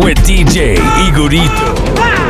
with DJ Igorito. Ah!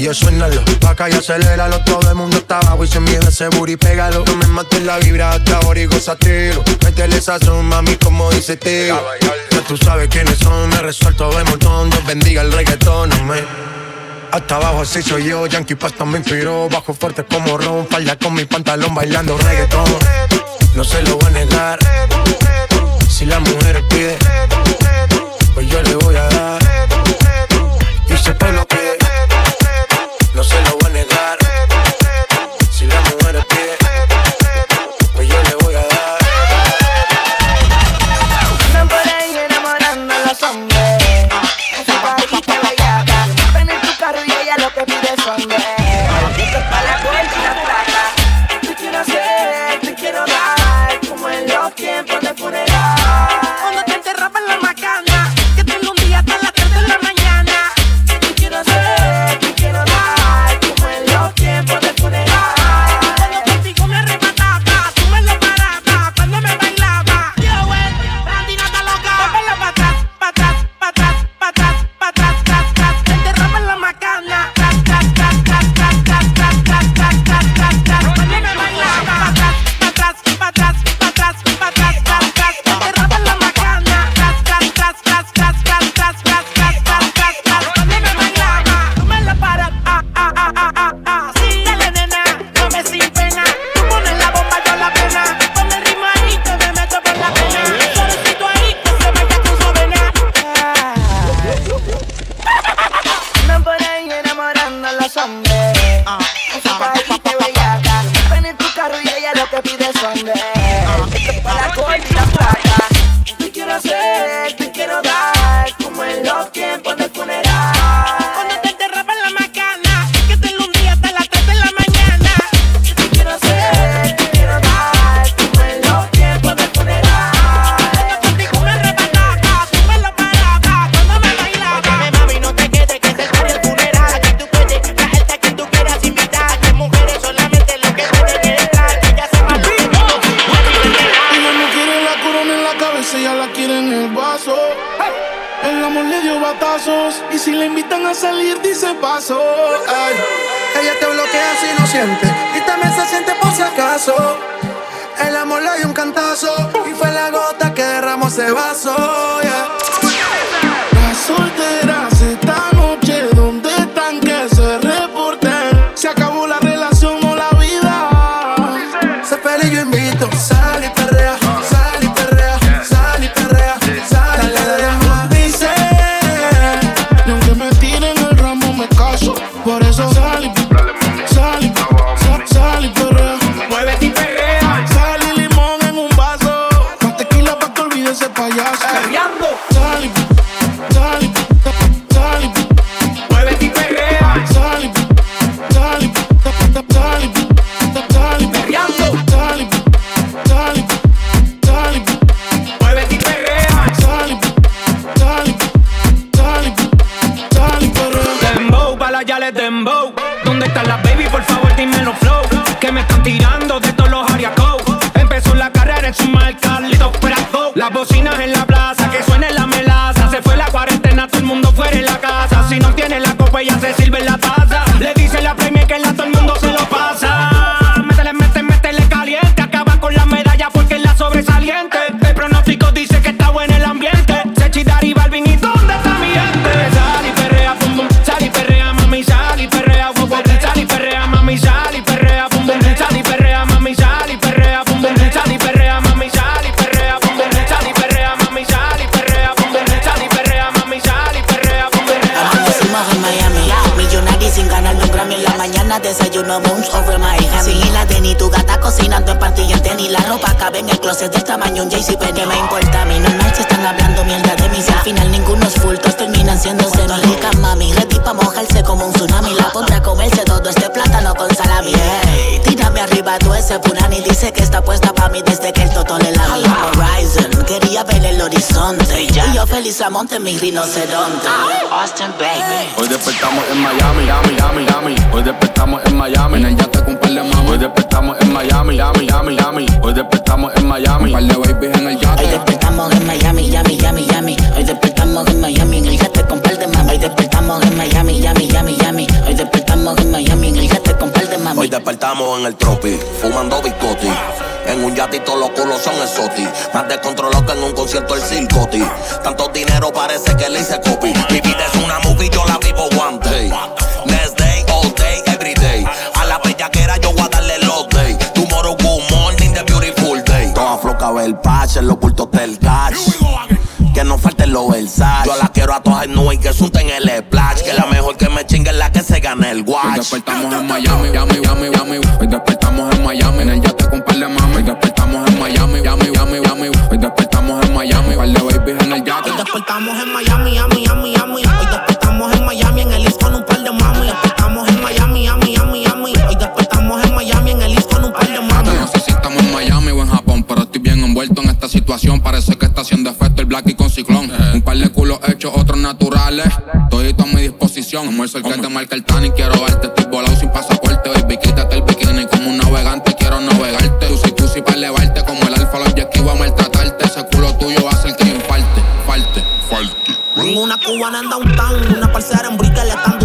Gatillo suénalo, acá y aceléralo. Todo el mundo está abajo y se miedo ese booty, pégalo. No me mates la vibra hasta ahora y gozatelo. Métele esa mami, como dice tío. Ya tú sabes quiénes son, me resuelto de montón. Dios bendiga el reggaetón, amén. Hasta abajo así soy yo, Yankee Pasta me inspiró. Bajo fuerte como Ron, falda con mi pantalón bailando reggaetón. No se lo voy a negar. Si la mujer pide, pues yo le voy a dar. Gota que derramó ese vaso. yeah. Y yo feliz a monte mi rinoceronte Austin, baby Hoy despertamos en Miami, Miami, Miami, Miami. Hoy despertamos en Miami. En el yate con un par de mami. Hoy despertamos en Miami, Miami, Miami, Miami. Hoy despertamos en Miami. Un par de babies en el yate. Despertamos en el tropi, fumando biscotti. En un yatito los culos son exotis. Más descontrolado que en un concierto del circoti. Tanto dinero parece que le hice copy. Mi vida es una movie, yo la vivo one day. Next day, all day, every day. A la bellaquera yo voy a darle los day. Tomorrow, good morning, the beautiful day. Toda floca el en los bultos del cash. Que no falten los Versace. Yo la quiero a todas en y que sunten el splash. Que la que me chingue es la que se gane el Hoy watch. despertamos en Miami, Miami, Miami, Miami. Hoy despertamos en Miami. En el yate con un par de mami. Hoy despertamos en Miami, Miami, Miami, Miami. Hoy despertamos en Miami. Un par de babies en el yate. Hoy despertamos en Miami, Yami, Yami, Yami. Hoy despertamos en Miami en el East con un par de mami. Despertamos en Miami, Yami, Yami, Yami. Hoy despertamos en Miami en el East con un par de mami. No sé si estamos en Miami o en Japón, pero estoy bien envuelto en esta situación. Parece que está haciendo efecto el black y con ciclón. Un par de culos hechos, otros naturales. Todito a mi disposición. Almuerzo el que te marca el tan y quiero verte. Estoy volado sin pasaporte. Baby, quítate el bikini como un navegante. Quiero navegarte. Tú sí, tú sí para elevarte. Como el alfa, que iba a maltratarte. Ese culo tuyo va a hacer que yo falte, falte, una cubana en downtown, una parcera en Brickell, tan duras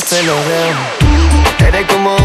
Chupaste los dedos. Eres como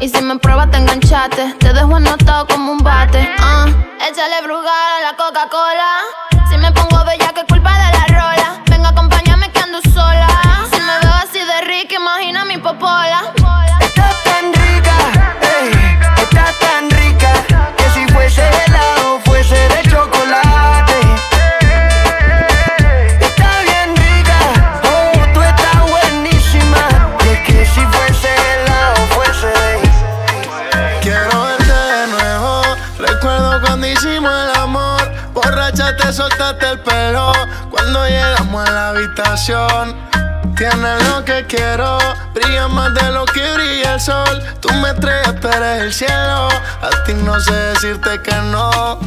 Y si me pruebas, te enganchaste. Te dejo anotado como un bate. Ah, échale brugal a la Coca-Cola. Si me pongo bella, que culpa de la rola. Venga, acompáñame que ando sola. Si me veo así de rica, imagina mi popola. Tienes lo que quiero, brilla más de lo que brilla el sol. Tú me estrellas, pero eres el cielo. A ti no sé decirte que no.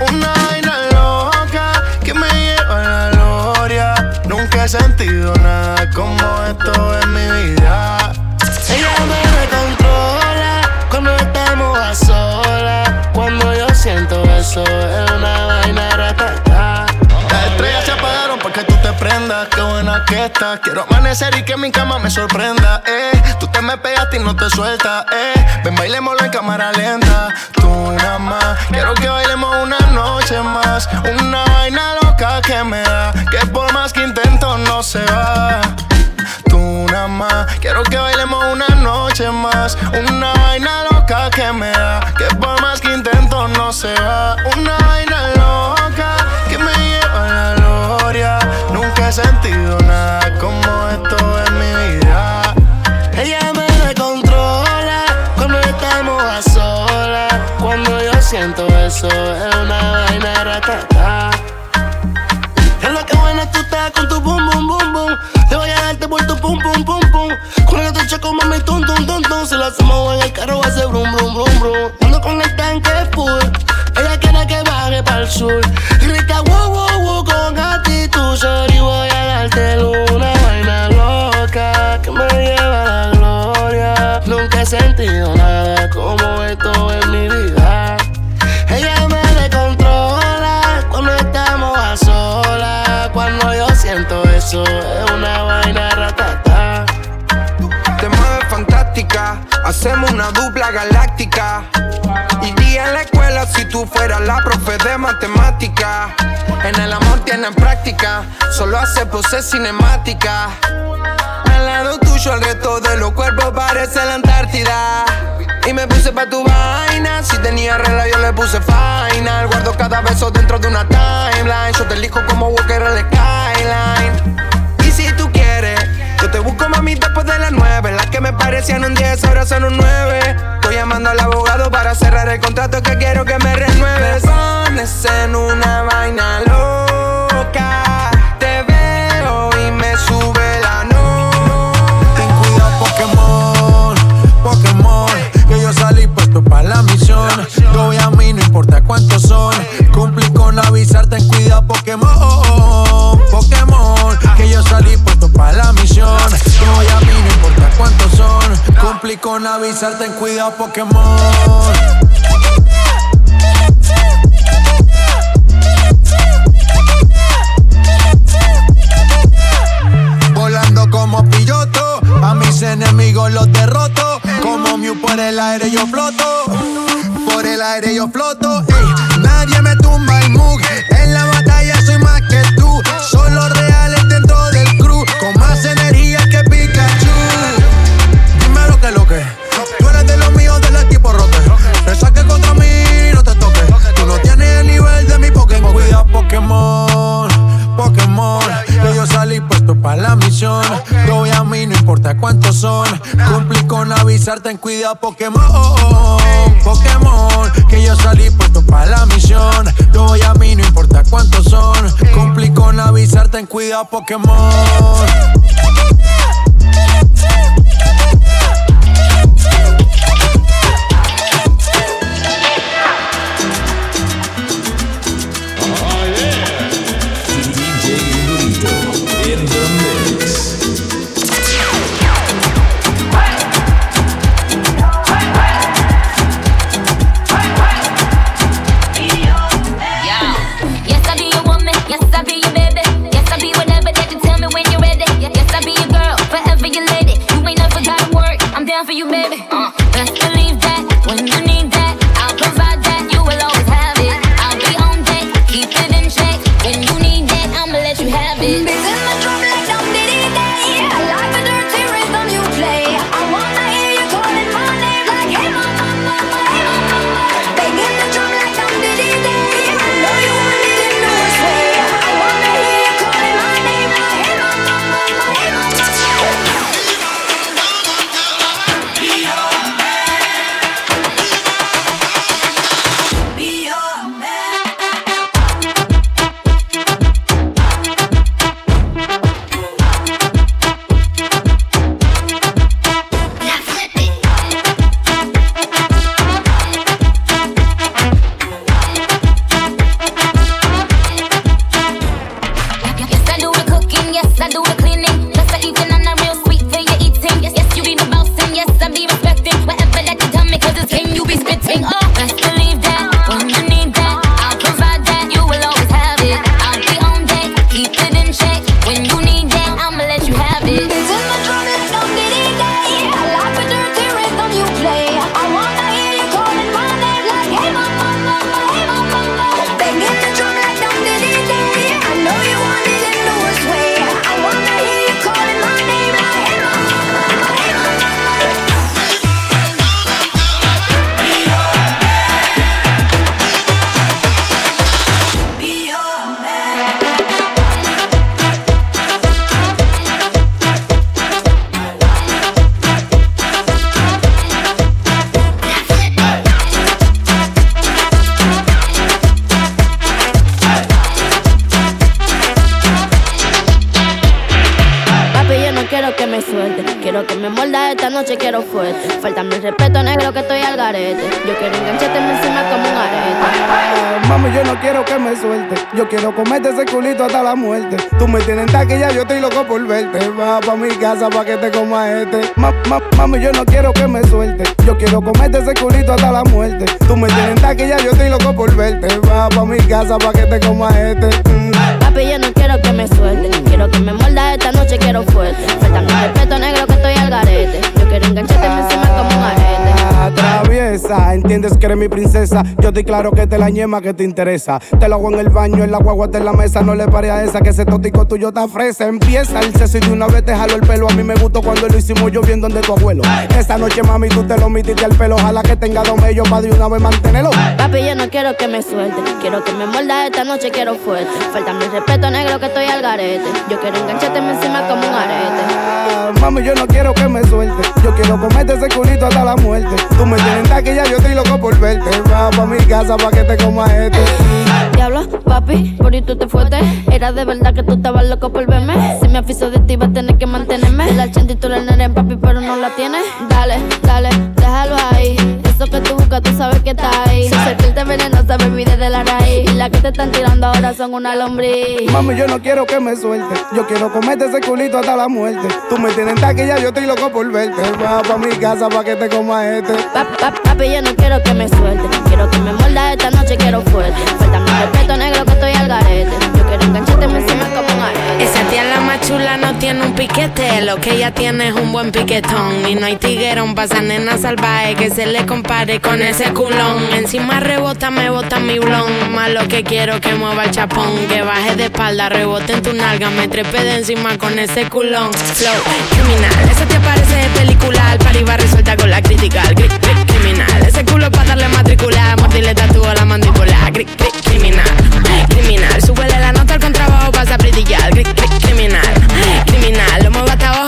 Una vaina loca que me lleva a la gloria. Nunca he sentido nada como esto en mi vida. Ella me controla cuando estamos a solas. Cuando yo siento eso, es una vaina rata qué buena que estás. Quiero amanecer y que mi cama me sorprenda, eh. Tú te me pegaste y no te sueltas, eh. Ven, bailémoslo en cámara lenta. Tú nada más, quiero que bailemos una noche más. Una vaina loca que me da, que por más que intento no se va. Tú nada más, quiero que bailemos una noche más. Una vaina loca que me da, que por más que intento no se va. Una vaina loca he sentido nada como esto en mi vida. Ella me descontrola cuando estamos a solas. Cuando yo siento eso, es una vaina ratata. Es lo que buena tú estás con tu boom, boom, boom, boom. Te voy a darte por tu pum, pum, pum, pum. El te choco, mami, tum, tum, tum, tum. Si lo hacemos en el carro, va a ser brum, brum, brum, brum. Ando con el tanque full. Ella quiere que baje para el sur. Rica, wow, wow, wow, con actitud, sorry, voy a darte una vaina loca que me lleva a la gloria. Nunca he sentido nada como esto en mi vida. Ella me descontrola cuando estamos a solas. Cuando yo siento eso, es una vaina ratata. Te mueves fantástica, hacemos una dupla galáctica en la escuela si tú fueras la profe de matemática. En el amor tienen práctica, solo hace pose cinemática. Al lado tuyo el resto de los cuerpos parece la Antártida. Y me puse pa' tu vaina, si tenía regla yo le puse final. Guardo cada beso dentro de una timeline. Yo te elijo como Walker el Skyline. Y si tú quieres, te busco mami después de las nueve. Las que me parecían un 10 ahora son un 9. Estoy llamando al abogado para cerrar el contrato que quiero que me renueves. Me pones en una vaina loca. Te veo y me sube para la misión. Yo voy a mí, no importa cuántos son. Cumplí con avisar, ten cuidado, Pokémon, Pokémon. Que yo salí puesto para la misión. Yo voy a mí, no importa cuántos son. Cumplí con avisarte en cuidado Pokémon. Volando como piloto, a mis enemigos los derroto. Por el aire yo floto, por el aire yo floto. nadie me tumba el mug, en la batalla soy más que tú. Solo reales dentro con avisarte en cuidado Pokémon. Pokémon. Que yo salí puesto para la misión. Yo voy a mí, no importa cuántos son. Cumplí con avisarte en cuidado Pokémon. Casa pa' que te coma este. Ma- ma- mami, yo no quiero que me suelte. Yo quiero comerte ese culito hasta la muerte. Tú me tienes en taquilla, yo estoy loco por verte. Va pa' mi casa pa' que te coma Yo estoy claro que te la ñema que te interesa. Te lo hago en el baño, en la guagua, en la mesa. No le pare a esa que ese totico tuyo está fresa. Empieza el sexo y de una vez te jalo el pelo. A mí me gustó cuando lo hicimos yo bien donde tu abuelo. Esta noche, mami, tú te lo metiste al pelo. Ojalá que tenga dos mellos para de una vez mantenerlo. Papi, yo no quiero que me suelte. Quiero que me molda esta noche, quiero fuerte. Faltame el respeto negro que estoy al garete. Yo quiero engancharte encima como un arete. Mami, yo no quiero que me suelte. Yo quiero comerte ese culito hasta la muerte. Tú me tienes en taquilla, yo estoy loco por verte. Va pa' mi casa pa' que te coma este. Diablo, papi, por ahí tú te fuiste. Era de verdad que tú estabas loco por verme. Si me afiso de ti, vas a tener que mantenerme. La chente y la nena, papi, pero no la tienes. Dale, dale, déjalo ahí. Eso que tú buscas, tú sabes que está ahí. Serpiente venenosa, baby, desde la raíz. Y las que te están tirando ahora son una lombriz. Mami, yo no quiero que me suelte. Yo quiero comerte ese culito hasta la muerte. Tú me tienes en taquilla, yo estoy loco por verte. Va pa' mi casa pa' que te coma este. Pa- pa- papi, yo no quiero que me suelte. Quiero que me molda esta noche, quiero fuerte. Faltame el respeto negro que estoy al garete. Chula no tiene un piquete, lo que ella tiene es un buen piquetón. Y no hay tiguerón pa' esa nena salvaje que se le compare con ese culón. Encima rebota, me bota mi blon. Más lo que quiero que mueva el chapón, que baje de espalda, rebote en tu nalga, me trepe de encima con ese culón. Flow criminal, esa tía parece de película, al resuelta con la crítica. Cri- criminal, ese culo pa' darle matricular, mordirle tatúo la mandíbula. Cri- criminal, criminal, súbele la nota al contrabajo, pasa a brillar. Cri- cri- criminal, criminal, lo muevo hasta abajo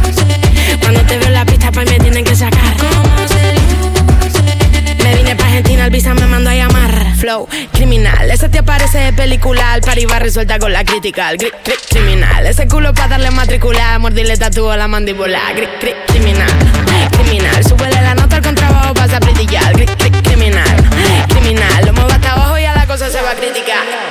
Cuando te veo en la pista, pues me tienen que sacar. Me vine pa' Argentina, el visa me mandó a llamar. Flow, criminal. Ese te aparece de película. Al pari va resuelta con la crítica. El gri, criminal. Ese culo pa' darle matricular. Mordirle tatúo a la mandíbula. Gri, gri, criminal. Criminal. Súbele la nota al contrabajo, pasa a brillar. Gri, criminal. Criminal. Lo muevo hasta abajo y a la cosa se va a criticar.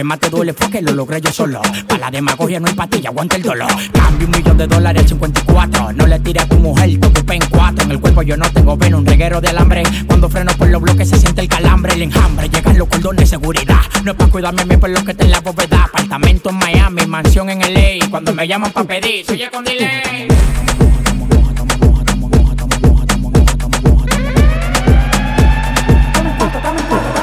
Que más te duele fue que lo logré yo solo. Para la demagogia no hay pastilla, aguanta el dolor. Cambio un millón de dólares al 54. No le tires a tu mujer, te ocupé en cuatro. En el cuerpo yo no tengo veno, un reguero de alambre. Cuando freno por los bloques se siente el calambre, el enjambre. Llegan los cordones de seguridad. No es para cuidarme a mí por lo que está en la bóveda. Apartamento en Miami, mansión en LA. Cuando me llaman para pedir, soy con delay. Yo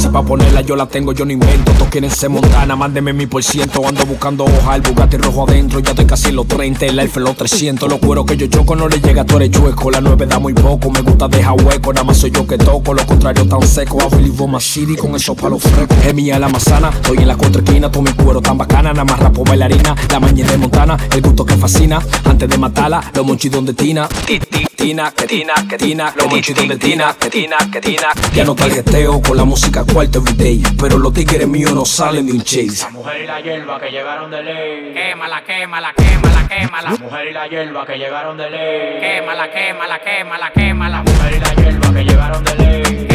Nossa, pa' ponerla, yo la tengo, yo no invento. Todos quieren ser montana, mándeme mi por ciento. Ando buscando hoja, el Bugatti rojo adentro. Ya estoy casi los 30, el Alfa los 300. Los cueros que yo choco no le llega, tú eres chueco. La 9 da muy poco, me gusta dejar hueco. Nada más soy yo que toco, lo contrario tan seco. Really want my city con esos palos frescos. Es mía la manzana, estoy en la contraesquina. Todo mi cuero tan bacana, nada más rapo bailarina. La mañana de Montana, el gusto que fascina. Antes de matarla, los monchidos de Tina. Ti, ti, Tina, que Tina, que Tina. Los monchidos de Tina, que Tina, que Tina. Ya no tarjeteo con la música everyday. Pero los tigres míos no salen de un chase. La mujer y la hierba que llegaron de ley. Quémala, quémala, quémala, quémala. La mujer y la hierba que llegaron de ley. Quémala, quémala, quémala, quémala. La mujer y la hierba que llegaron de ley.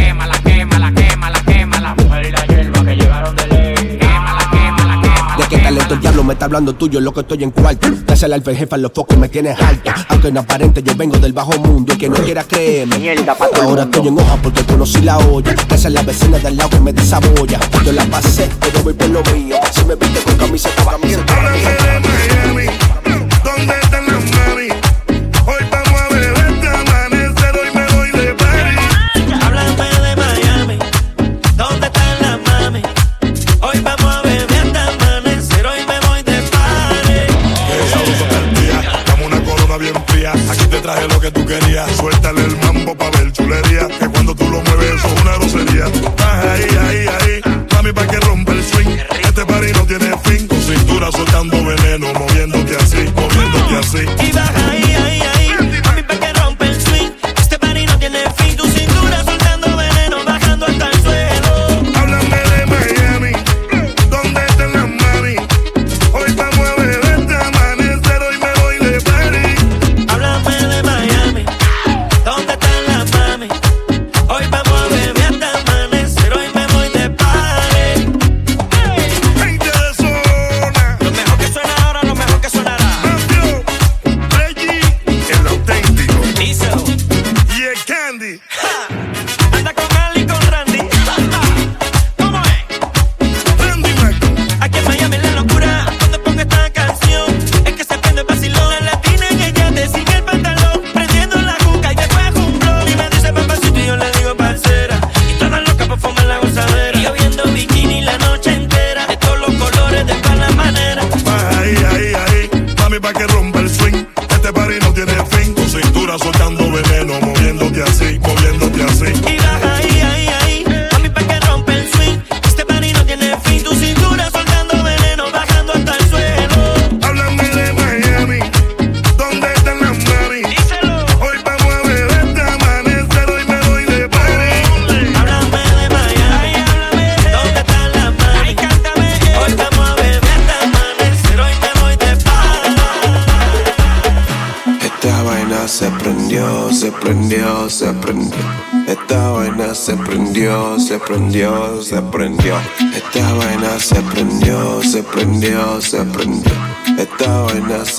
Qué talento el diablo me está hablando tuyo, lo que estoy en cuarto. Dásela al jefa, los focos me tienes alto. Aunque no aparente, yo vengo del bajo mundo y que no quiera creerme. Ahora estoy en hoja porque conocí la olla. Esa es la vecina del lado que me desabolla. Yo la pasé, pero voy por lo mío. Si me viste con camiseta, camiseta. ¿Dónde traje lo que tú querías. Suéltale el mambo pa' ver chulería. Que cuando tú lo mueves, eso es una grosería.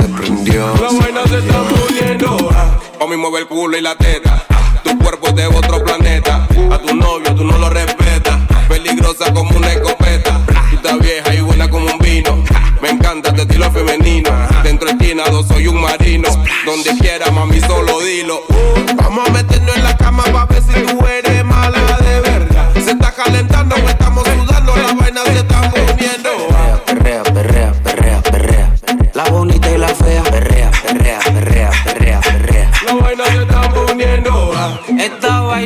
Prendió. La vaina se está poniendo. Pa' mí mueve el culo y la teta. Tu cuerpo es de otro planeta. A tu novio tú no lo respetas. Peligrosa como una escopeta. Tú estás vieja y buena como un vino. Me encanta tu estilo femenino. Dentro esquinado soy un marino. Donde quiera, mami, solo dilo. Vamos a meternos en la cama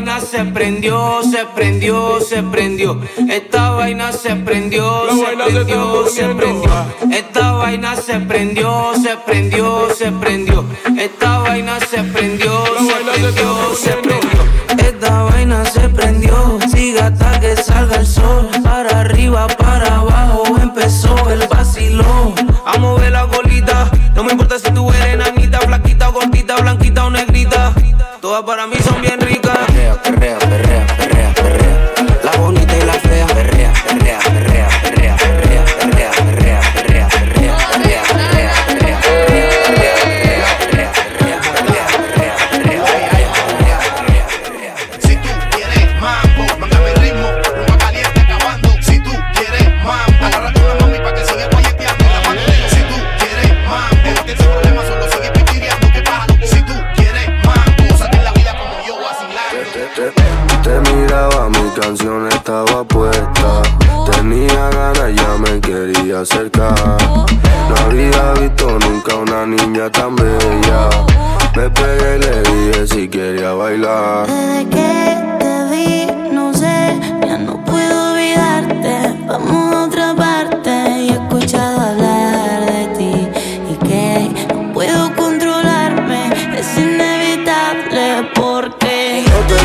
vaina se prendió, se prendió, se prendió. Esta vaina se prendió, se prendió, se prendió. Esta vaina se prendió, se prendió, se prendió. Esta vaina se prendió, se prendió, se prendió. Esta vaina se prendió, sigue hasta que salga el sol. Para arriba, para abajo, empezó el vacilón. A mover la colita, no me importa si tú eres nanita, flaquita, gordita, blanquita o negrita. Todas para mí son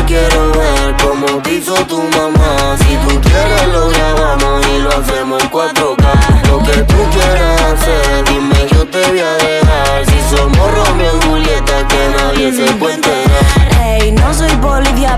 quiero ver como te hizo tu mamá.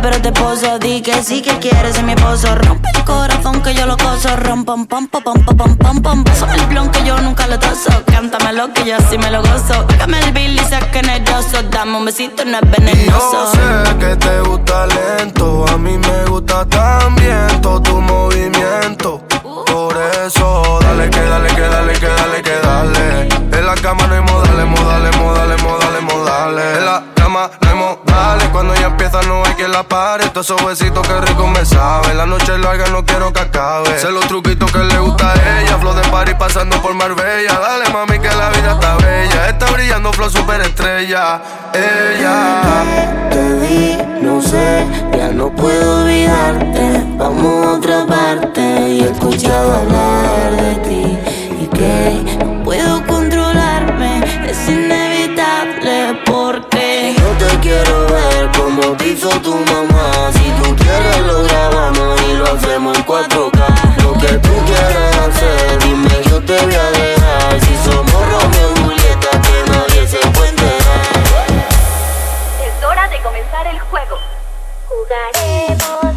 pero te poso. Di que sí que quieres ser mi esposo. Rompe tu corazón que yo lo coso. Rom, pom, pom, pom, pom, pom, pom, pom. Pásame el blon que yo nunca lo toso. Cántame lo que yo sí me lo gozo. Págame el bill y generoso. Dame un besito, no es venenoso. Yo sé que te gusta lento. A mí me gusta también todo tu movimiento. Por eso, dale que dale que dale que dale que dale. En la cama no hay modales, modales, modales, modales, modales. En la no hay modales, cuando ella empieza no hay quien la pare. Todos esos besitos que rico me sabe. La noche es larga, no quiero que acabe. Sé los truquitos que le gusta a ella. Flow de party pasando por Marbella. Dale mami que la vida está bella. Está brillando flow super estrella. Ella. Te vi, no sé, ya no puedo olvidarte. Vamos a otra parte. Y he escuchado hablar de ti y que no puedo controlarme. Es inevitable porque quiero ver como te tu mamá. Si tú quieres lo grabamos y lo hacemos en 4K. Lo que tú quieras hacer, dime yo te voy a dejar. Si somos Romeo y Julieta, que nadie se puede. Es hora de comenzar el juego. Jugaremos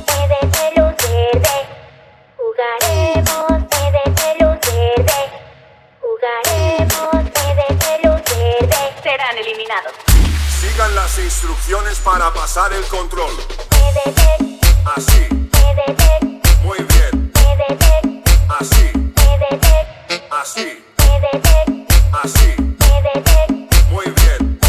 Las instrucciones para pasar el control. Así. Muy bien. Así. Así. Así. Muy bien.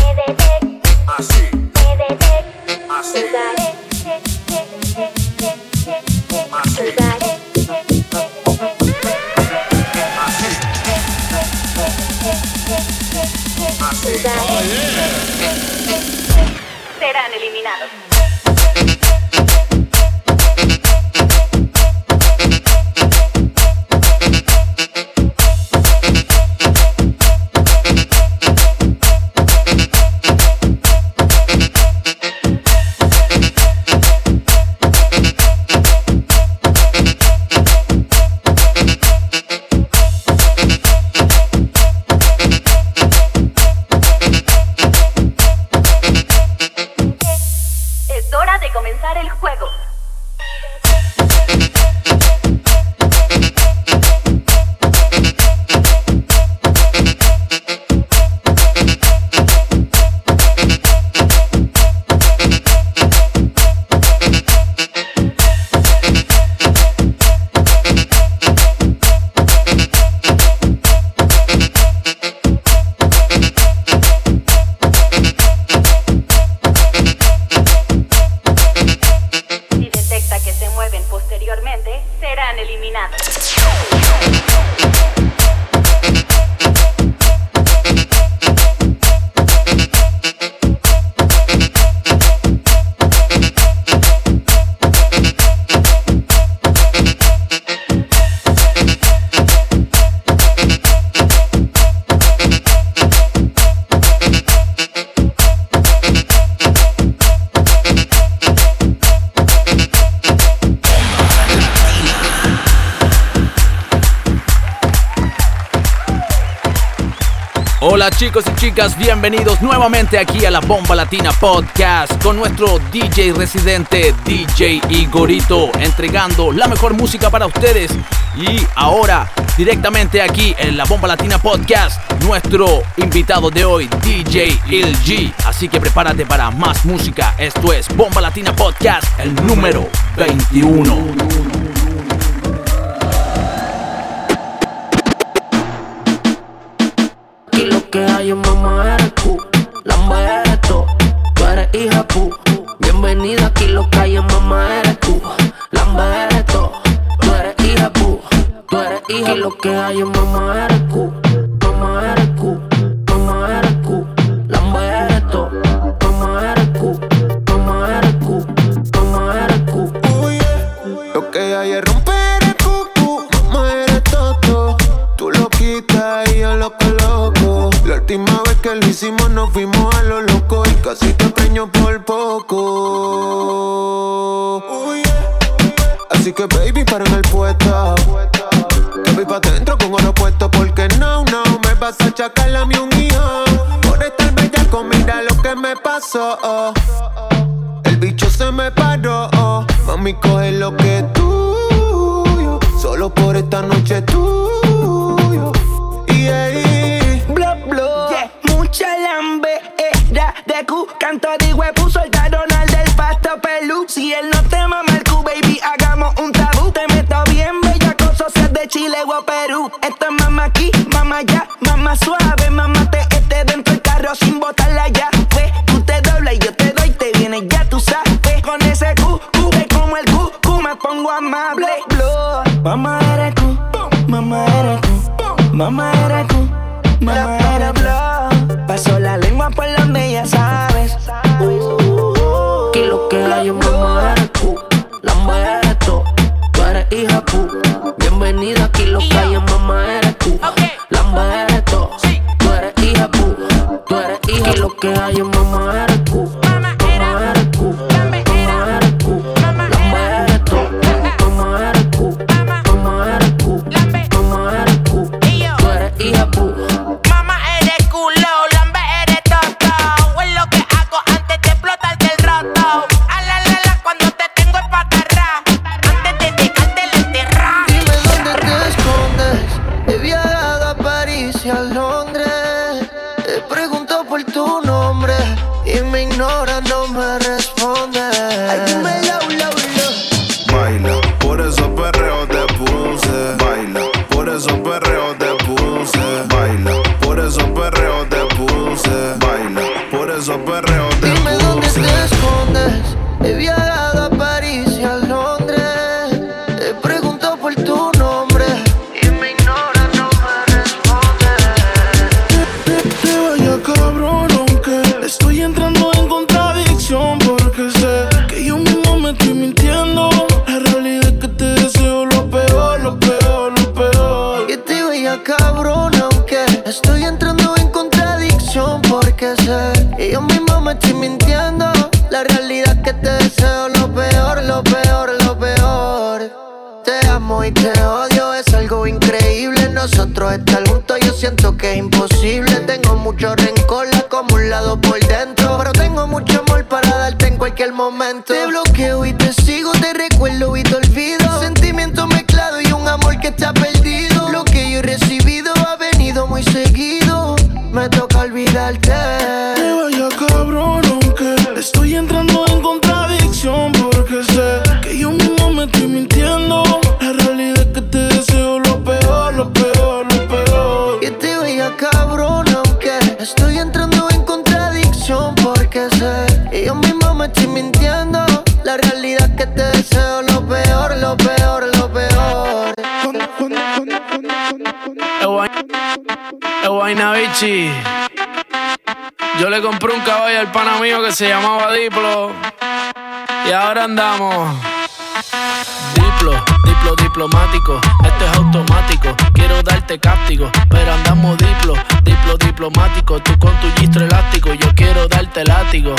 Chicas, bienvenidos nuevamente aquí a la Bomba Latina Podcast con nuestro DJ residente DJ Igorito entregando la mejor música para ustedes. Y ahora directamente aquí en la Bomba Latina Podcast, nuestro invitado de hoy, DJ Il G. Así que prepárate para más música. Esto es Bomba Latina Podcast, el número 21. En mamá eres tú, la eres tú, tú eres hija pu. Bienvenida aquí lo que en mamá eres tú, la eres tú, tú eres hija pu, tú eres hija lo que hay mamá eres tú, hicimos nos fuimos a lo loco y casi te preño por poco. Así que baby, para en el puesto. Que voy pa' dentro con oro puesto porque no, no me vas a achacar la mi unión. Por estar bella comida lo que me pasó. El bicho se me paró. Mami, coge lo que tú. Solo por esta noche tú. Chile o Perú. Esto es mamá aquí, mamá allá, mamá suave, mamá te este dentro del carro sin botarla ya. Ve, tú te doblas y yo te doy, te vienes ya, tú sabes. Con ese Q, Q, como el Q, Q, me pongo amable. Mamá eres tú, mamá eres tú, mamá eres tú, mamá eres tú. Paso la lengua por donde ya sabes. que lo que hay en mamá eres tú, la eres tú, tú eres hija pu. Bienvenida aquí lo que hay en mamá eres tú, la eres tú, tú eres hija pu, tú eres hija lo que hay en mamá eres pana mío que se llamaba Diplo. Y ahora andamos. Diplo, diplo diplomático, esto es automático. Quiero darte cáptico, pero andamos diplo, diplo diplomático. Tú con tu gistro elástico, yo quiero darte látigo.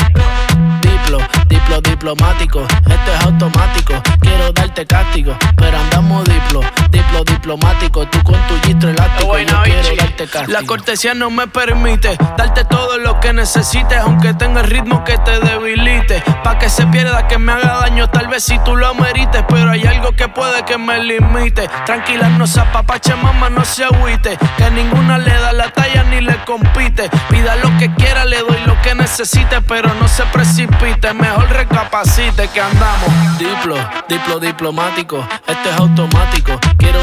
Diplo, diplo diplomático, esto es automático. Quiero darte cáptico, pero andamos diplo, diplo diplo, diplomático. Tú con tu gistro elástico, yo quiero darte castigo. La cortesía no me permite darte todo lo que necesites, aunque tenga el ritmo que te debilite. Pa' que se pierda, que me haga daño, tal vez si tú lo amerites, pero hay algo que puede que me limite. Tranquila, no se apapache, mamá, no se agüite, que ninguna le da la talla ni le compite. Pida lo que quiera, le doy lo que necesite, pero no se precipite, mejor recapacite que andamos. Diplo, diplo diplomático, esto es automático. Quiero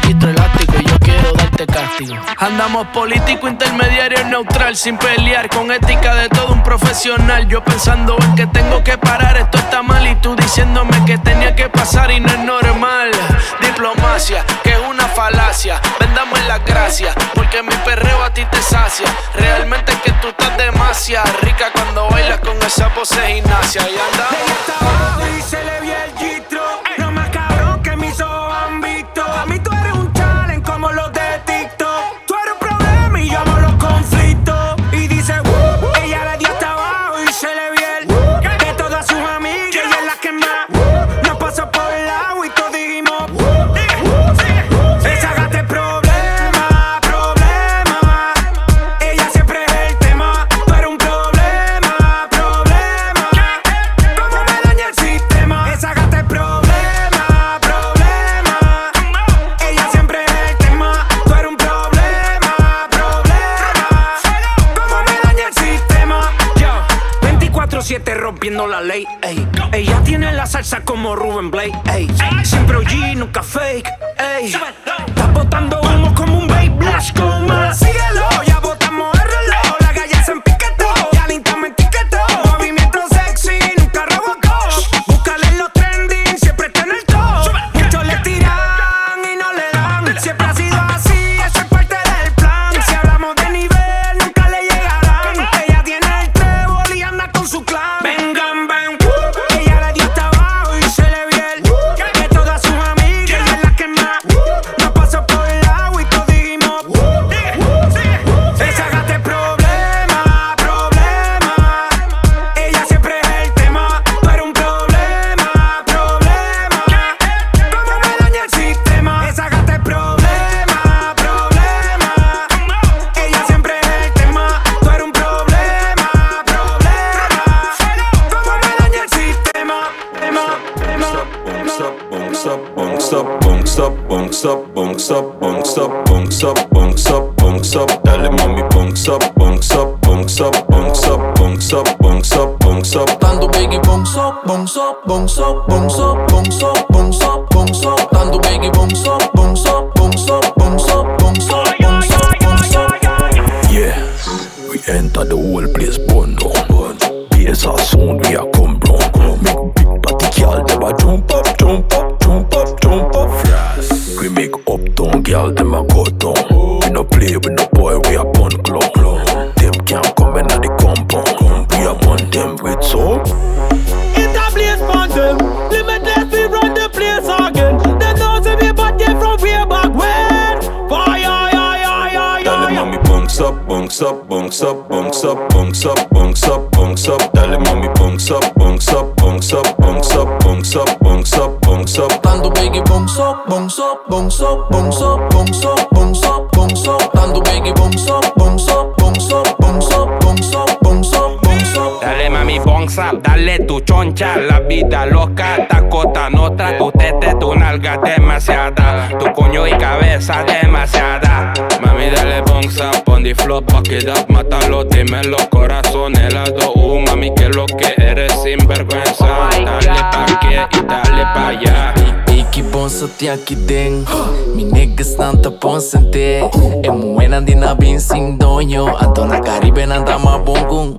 gistro elástico, yo quiero darte cáptico. Andamos político, intermediario, neutral, sin pelear, con ética de todo un profesional. Yo pensando en que tengo que parar, esto está mal y tú diciéndome que tenía que pasar y no es normal. Diplomacia, que es una falacia. Vendame la gracia, porque mi perreo a ti te sacia. Realmente es que tú estás demasiado rica cuando bailas con esa pose gimnasia. Y andamos. Y se le vio el gistro. Up, bounce up, bounce up. Dando biggie up, bounce up, bounce up, bounce up. Dale mami, up, dale tu choncha, la vida loca, tacota nota, tu tete, tu nalga demasiada, tu puño y cabeza demasiada. Mami, dale bounce up, on the floor, fuck it up, mátalo, dime los corazones, helado, uh, mami, que lo que eres sinvergüenza. Dale pa' aquí y dale pa' allá. Iki bonso ti aqui dentro Mi niggas nanta ponsente É buena di na bin sin doño. Ato na Caribe nanta ma bongun.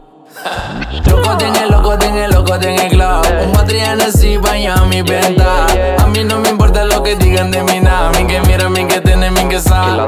Loco tengo loco tengo loco tengo club Un Madrid así vaya a mi venta. A mí no me importa lo que digan de mí nada. Mi que mira, mi que tiene, mi que sabe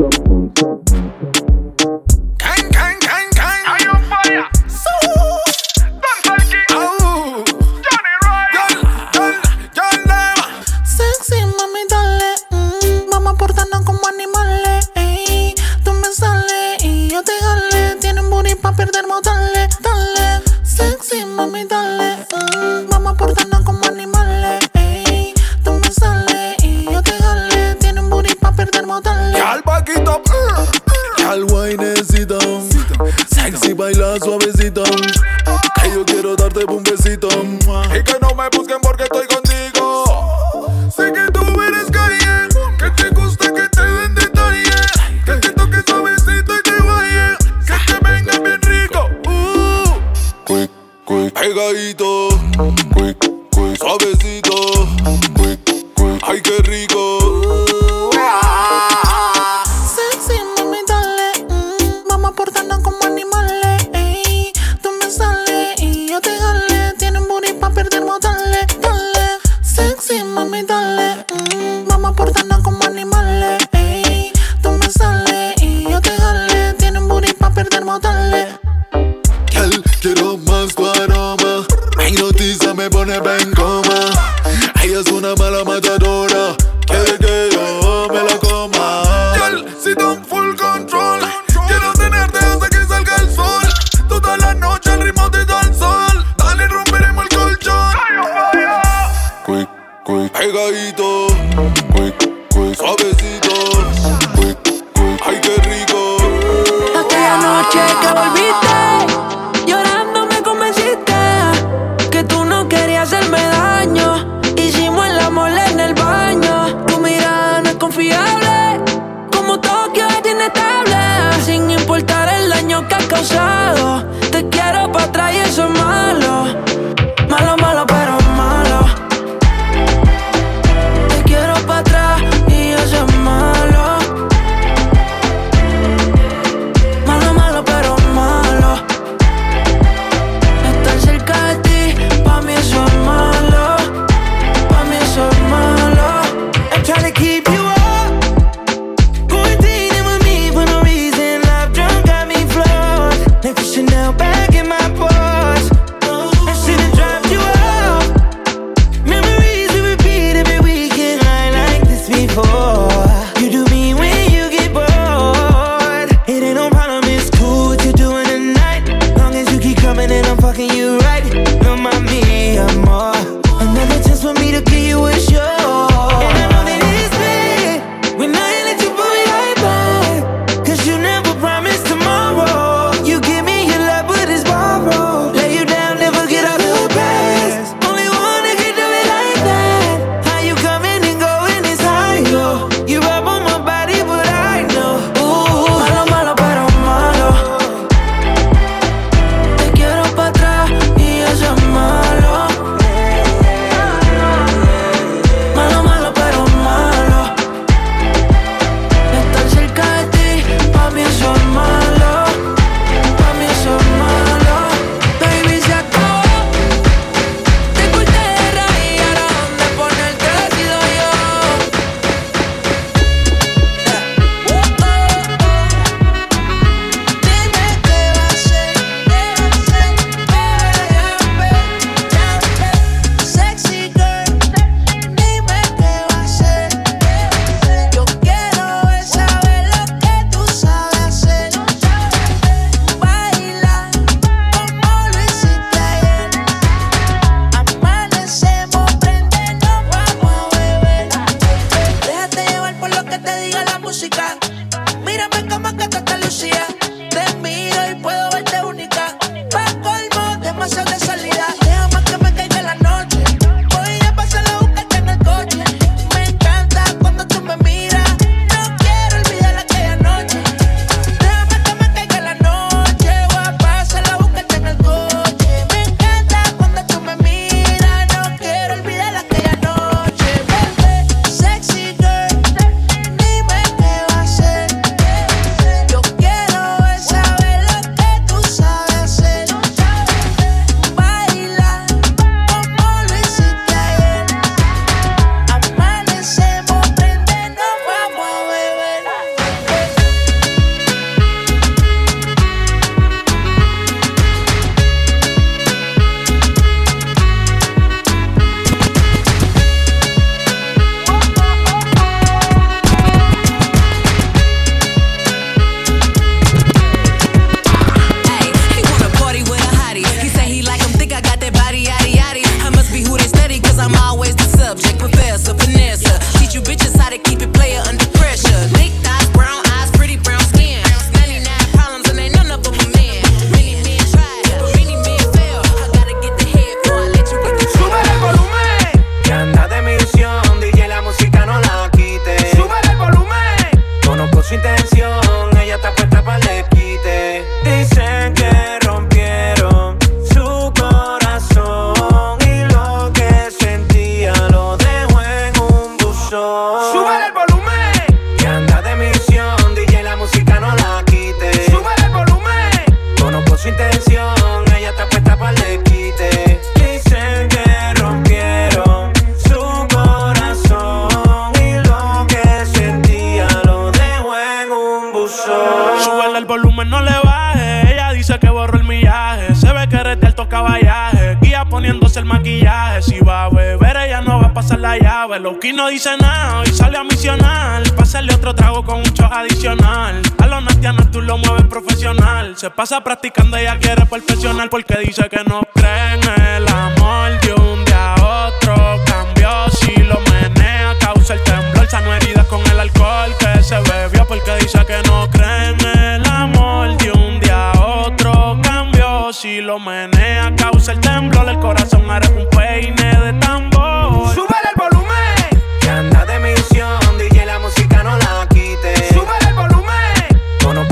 llave. Loki no dice nada y sale a misionar. Pásale otro trago con un show adicional. A los nastianos tú lo mueves profesional. Se pasa practicando, ella quiere perfeccionar porque dice que no cree en el amor de un día a otro. Cambió si lo menea, causa el temblor. Sano heridas con el alcohol que se bebió porque dice que no cree en el amor de un día a otro. Cambió si lo menea, causa el temblor. El corazón eres un peine de tambor.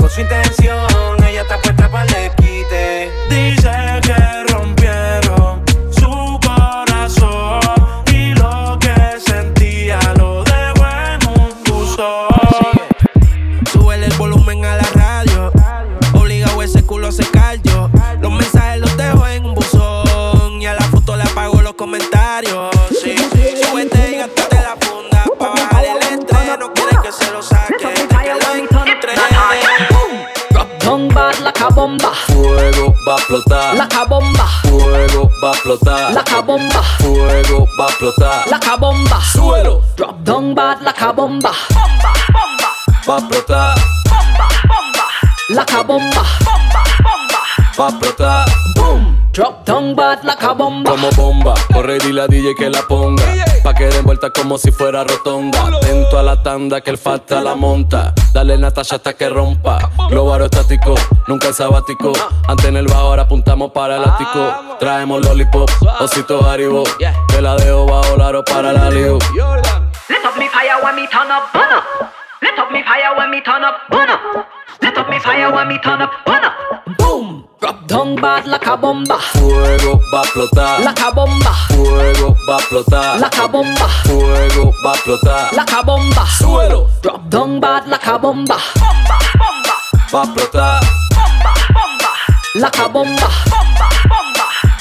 Conozco su intención, like a bomba. Fuego va a explotar. Like a bomba. Fuego va a explotar. Like a bomba. Fuego va a explotar. Like a bomba. Suelo. Drop down bad like a bomba. Va a explotar. Like a bomba. Va a explotar. Drop down bad like a bomba. Como bomba, corre y dile a DJ que la ponga. Pa' que den vuelta como si fuera rotonda. Atento a la tanda que el falta la monta. Dale Natasha hasta que rompa. Globaro estático, nunca en sabático. Antes en el bajo, ahora apuntamos para el ático. Traemos lollipop, osito haribo. Te la dejo bajo la aro para la lío. Let up me fire when me turn up, burn up. Let up me fire when me turn up, burn up. Let up me fire when me turn up, burn up. Down bad like a bomba. Fuego va a explotar. Like a bomba. Fuego va a explotar. Like a bomba. Fuego va a explotar. Like a bomba. Suelo. Drop down bad like a bomba. Bomba, bomba. Va a explotar. Like a bomba.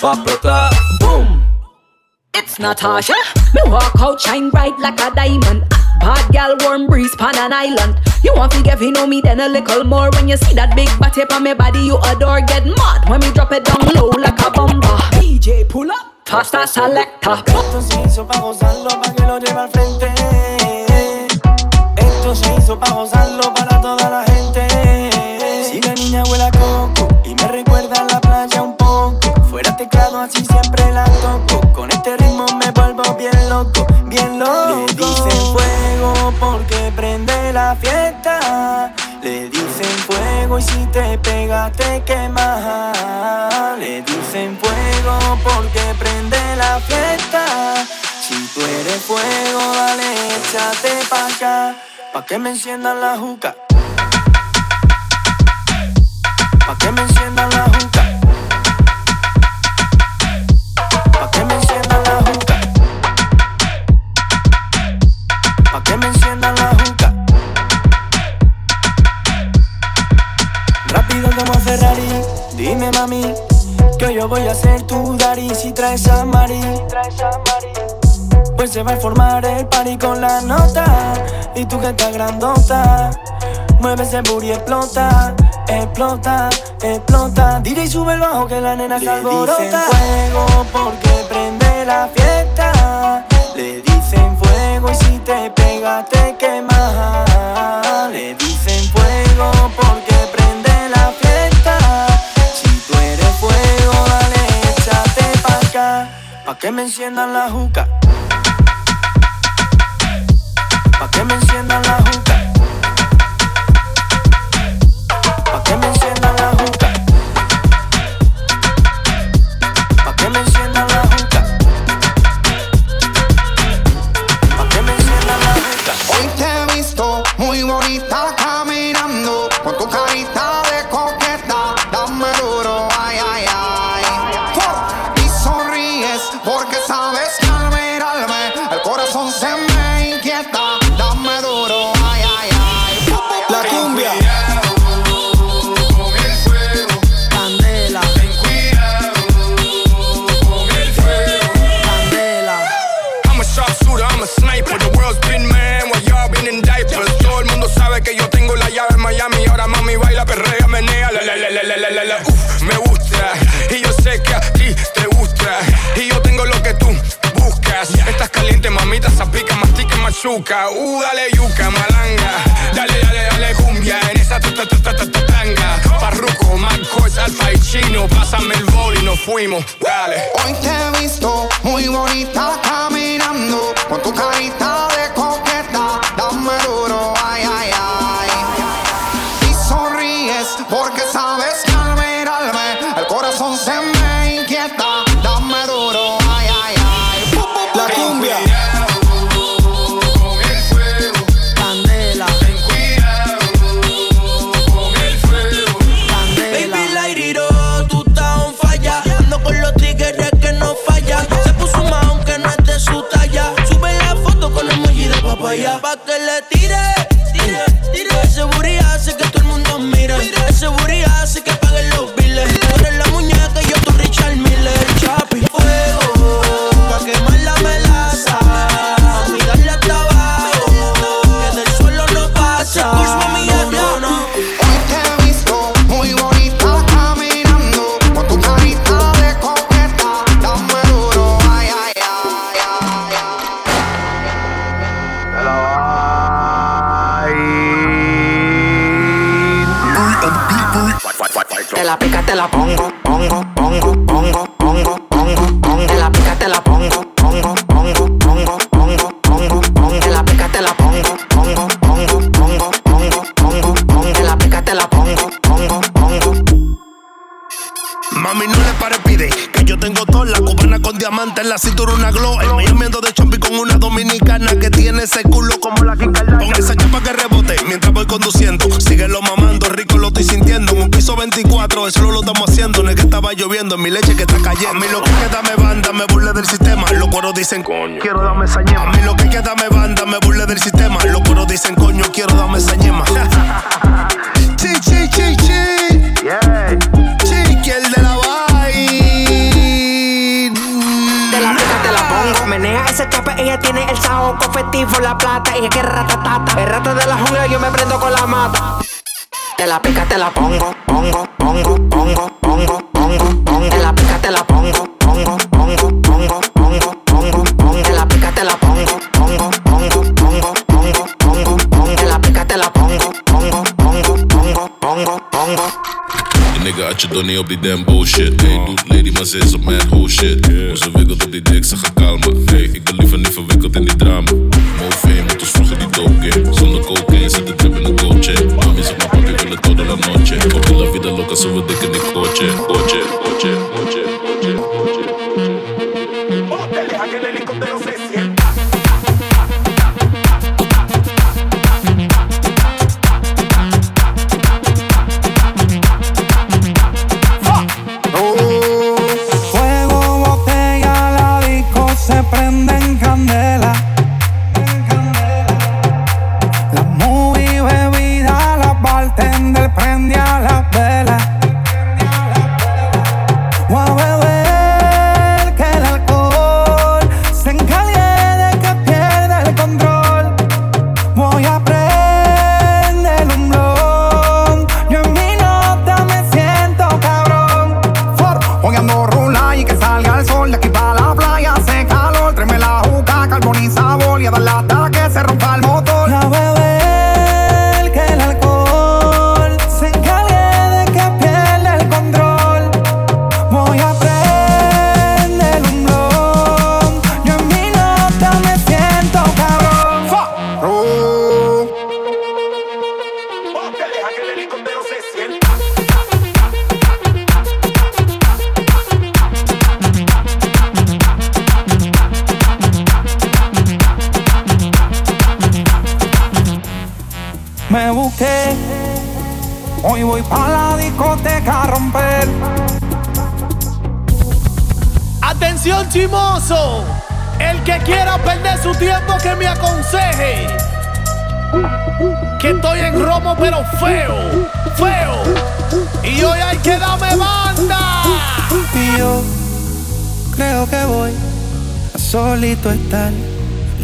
Va a explotar. Boom. It's Natasha. Me walk out shine bright like a diamond. Bad gal warm breeze pan an island. You want to get you know me then a little more when you see that big body on my body you adore. Get mad when me drop it down low like a bomba. DJ pull up. Faster selector. Esto se hizo pa' gozarlo, pa' que lo lleve al frente. Esto se hizo pa' gozarlo para toda la gente. Si la niña huele a coco y me recuerda a la playa un poco. Fuera teclado así siempre la toco. Con este ritmo me vuelvo bien loco, bien loco. Y si te pegas te quemas. Le dicen fuego porque prende la fiesta. Si tú eres fuego, dale, échate pa' acá. Pa' que me enciendan la juca. Pa' que me enciendan la juca. Como Ferrari, dime mami que hoy yo voy a ser tu daddy si traes a Mari. Pues se va a formar el party con la nota y tú que estás grandota. Mueve ese booty, explota, explota, explota. DJ sube el bajo que la nena se alborota. Le dicen fuego porque prende la fiesta. Le dicen fuego y si te pegas te quemas. Que me enciendan la juca. Pa' que me enciendan la juca. azúcar. Uh, dale yuca, malanga. Dale, dale, dale cumbia en esa ta ta ta ta tanga. Parruco, Marcos, Alfa y Chino. Pásame el bol y nos fuimos. Dale. Hoy te he visto muy bonita caminando con tu carita de coqueta. Dame duro, ay, ay, ay. die damn bullshit. Nee, hey, doet lady, maar ze is op mijn whole shit. Yeah. Ze wikkelt op die dik, ze gaat kalmen. Nee, hey, ik ben liever niet verwikkeld in die drama. More fame, moet ons dus vroeger die token. Zonder cocaine zit de trip in de coach. Mami zegt, mijn papi wil het de la noche. Porque la vida loca, ze wil dik in die coach. Coach, coach.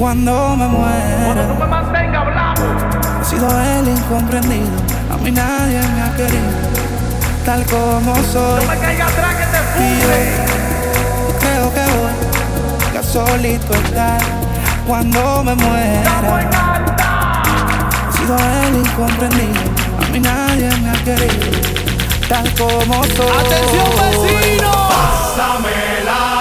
cuando me muera. Cuando no me mantenga hablando. He sido el incomprendido, a mí nadie me ha querido, tal como soy. No me caiga atrás que te fui. Creo que voy ya solito estar cuando me muera. He sido el incomprendido, a mí nadie me ha querido, tal como soy. Atención vecino. Pásamela.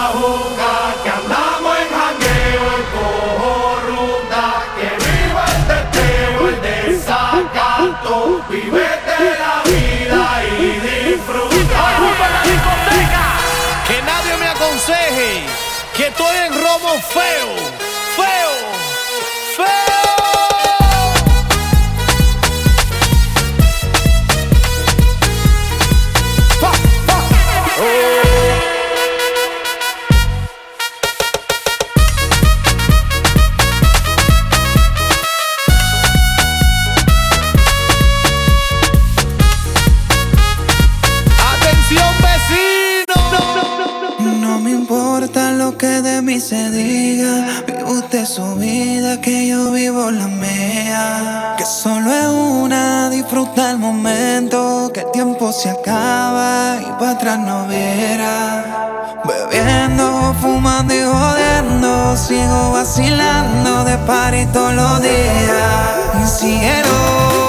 estoy en Romo Feo. se acaba y para atrás no viera. Bebiendo, fumando y jodiendo, sigo vacilando de par y todos los días. Mi cielo.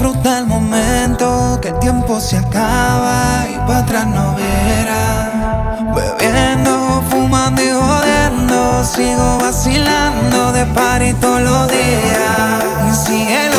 Disfruta el momento, que el tiempo se acaba y para atrás no verás. Bebiendo, fumando y jodiendo, sigo vacilando de par y todos los días. Y cielo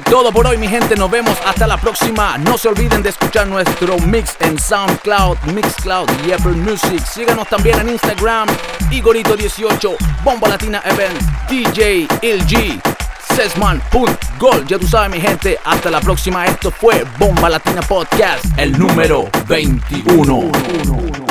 todo por hoy, mi gente. Nos vemos hasta la próxima. No se olviden de escuchar nuestro mix en SoundCloud, Mixcloud y Apple Music. Síganos también en Instagram, Igorito18, Bomba Latina Event, DJ LG, Sesman.gol. Ya tú sabes, mi gente. Hasta la próxima. Esto fue Bomba Latina Podcast, el número 21.